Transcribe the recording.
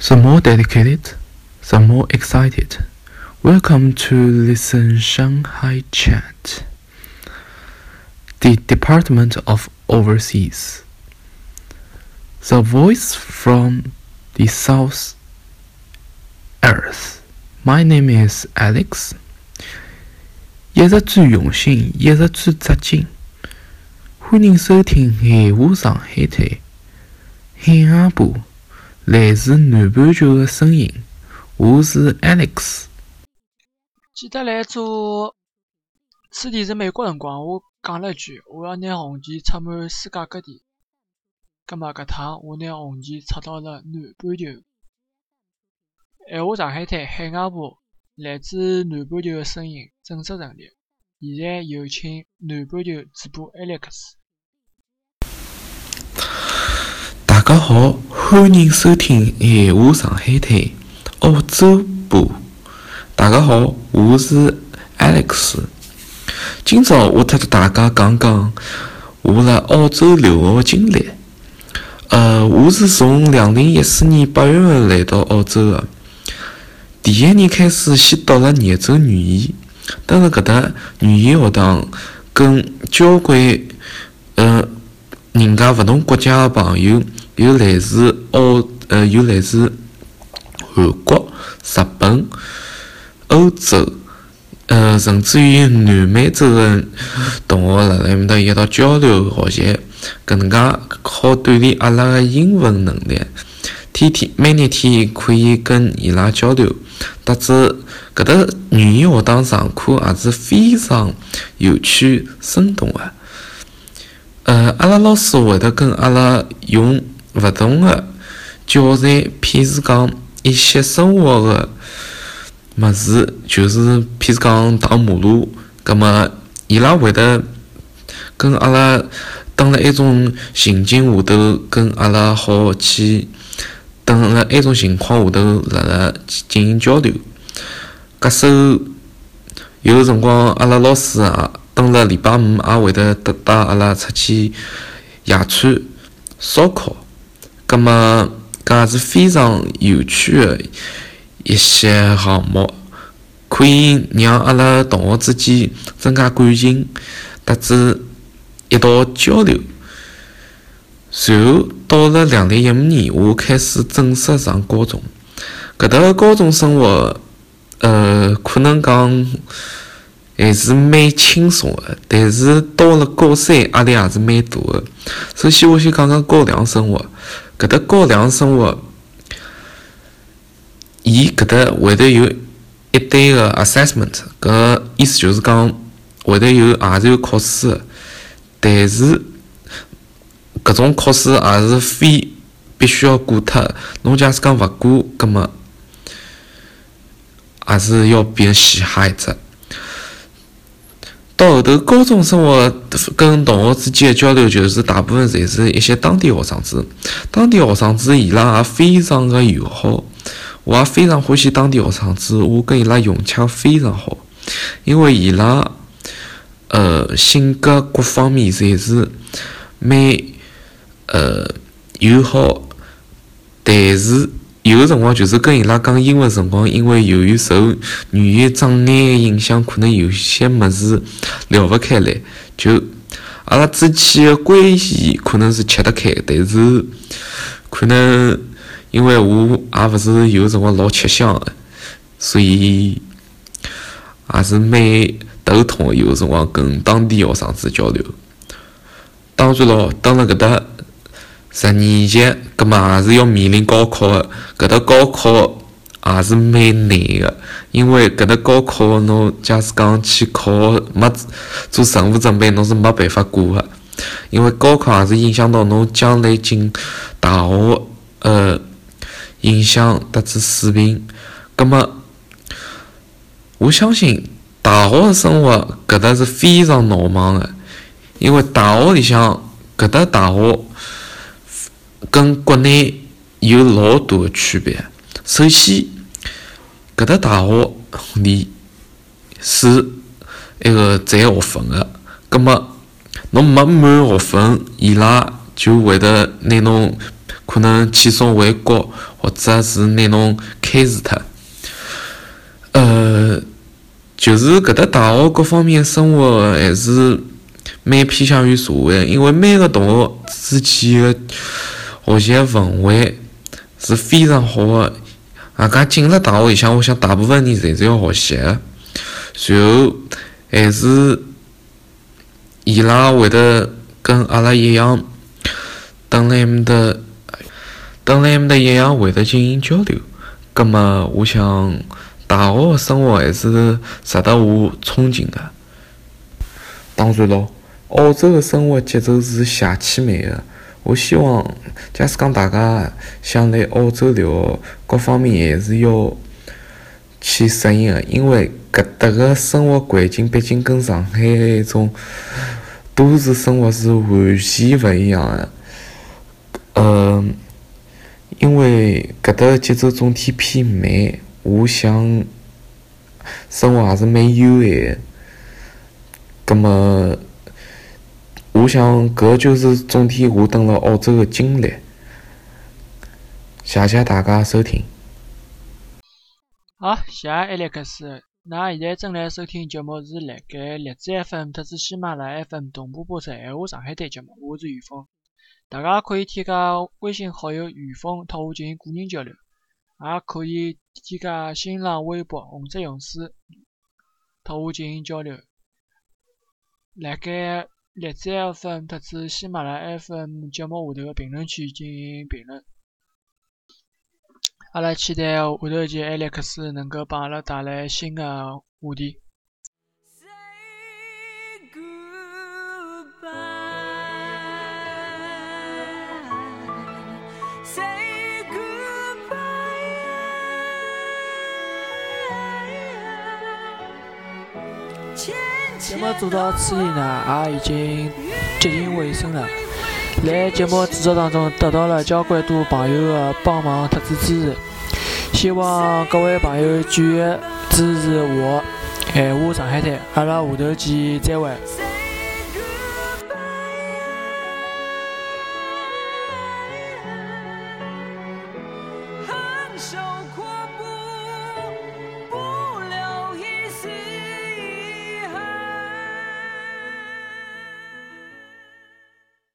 The more dedicated, the more excited. Welcome to listen Shanghai Chat. The Department of Overseas. The voice from the South Earth. My name is Alex. 一日最用心，一日最扎劲。欢迎收听《闲话上海滩》，海外部。 来自南半球的声音，我是 Alex。记得来做此地是美国辰光，我讲了一句，我要拿红旗插满世界各地。葛末搿趟我拿红旗插到了南半球。闲话上海滩海外部来自南半球的声音正式成立。现在有请南半球主播 Alex。大家好，欢迎收听《闲话上海滩》澳洲部。大家好，我是 Alex。今朝我特大家讲讲我辣澳洲留学的经历。呃，我是从两零一四年八月份来到澳洲的。第一年开始先读了热州语言，蹲辣搿搭语言学堂，跟交关呃人家勿同国家的朋友。有来自澳，呃，有来自韩国、日本、欧洲，呃，甚至于南美洲的同学辣辣埃面搭一道交流学习，搿能介好锻炼阿拉个英文能力。天天每日天可以跟伊拉交流，导致搿搭语言学堂上课也是非常有趣、生动个。呃，阿拉老师会得跟阿拉用。勿同个教材，譬如讲一些生活个物事，就是譬如讲荡马路，葛末伊拉会得跟阿拉蹲辣一种情境下头，跟阿拉好去蹲辣一种情况下头辣辣进行交流。搿首有辰光，阿拉老师也蹲辣礼拜五也会得带带阿拉出去野餐、烧烤。葛么，搿也是非常有趣的一些项目，可以让阿拉同学之间增加感情，导致一道交流。随后到了两零一五年，我开始正式上高中。搿搭个高中生活，呃，可能讲还是蛮轻松的，但是到了高三，压力也是蛮大的。首先，我先讲讲高两生活。搿搭高两生活，伊搿搭会得有一堆个 assessment，搿意思就是讲会得有也是有考试，但是搿种考试也是非必须要过脱，侬假使讲勿过，葛末也是要被人嘻哈一只。到后头，高中生活跟同学之间的交流，就是大部分侪是一些当地学生子。当地学生子伊拉也非常的友好，我也非常欢喜当地学生子，我跟伊拉融洽非常好，因为伊拉呃性格各方面侪是蛮呃友好，但是。有个辰光就是跟伊拉讲英文辰光，因为由于受语言障碍的影响，可能有些么子聊勿开来。就阿拉之间的关系可能是吃得开，但是可能因为我也勿是有辰光老吃香的，所以也是蛮头痛的。有辰光跟当地学生子交流，当然咯，蹲了搿搭。十年级，葛末也是要面临高考的。搿搭高考也是蛮难的，因为搿搭高考侬假使讲去考没做任何准备，侬是没办法过的。因为高考也是影响到侬将来进大学，呃，影响导致水平。葛末我相信大学的生活搿搭是非常闹忙的，因为大学里向搿搭大学。跟国内有老大的区别。首先，搿搭大学里是一个赚学分的，葛末侬没满学分，伊拉就会得拿侬可能遣送回国，或者是拿侬开除脱。呃，就是搿搭大学各方面生活还是蛮偏向于社会，因为每个同学之间的学习氛围是非常好的。外加进了大学里向，我想大部分人侪是要学习的，然后还是伊拉会得跟阿拉一样，等辣埃面搭，等辣埃面搭一样会得进行交流。葛末我想，大学个生活还是值得我憧憬的。当然咯，澳洲个生活节奏是邪气慢个。我希望，假使讲大家想来澳洲留学，各方面还是要去适应个，因为搿搭个生活环境毕竟跟上海那种都市生活是完全勿一样个。嗯，因为搿搭个节奏总体偏慢，我想生活还是蛮悠闲个。葛末。我想，搿就是总体我蹲辣澳洲个经历。谢谢大家收听。好，谢谢艾利克斯。㑚现在正在收听节目是辣盖荔枝 FM 特子喜马拉雅 FM 同步播出《闲话上海滩》节目，我是雨峰。大家可以添加微信好友雨峰，和我进行个人交流，也可以添加新浪微博红色勇士，和我进行交流。辣盖。荔枝 FM 特子喜马拉雅 FM 节目下头个评论区进行评论，阿拉期待下头期艾利克斯能够帮阿拉带来新个话题。节目做到此地呢，也已经接近尾声了。在节目制作当中，得到了交关多朋友的帮忙特子支持，希望各位朋友继续支持我《闲话上海滩》，阿拉下头见，再会。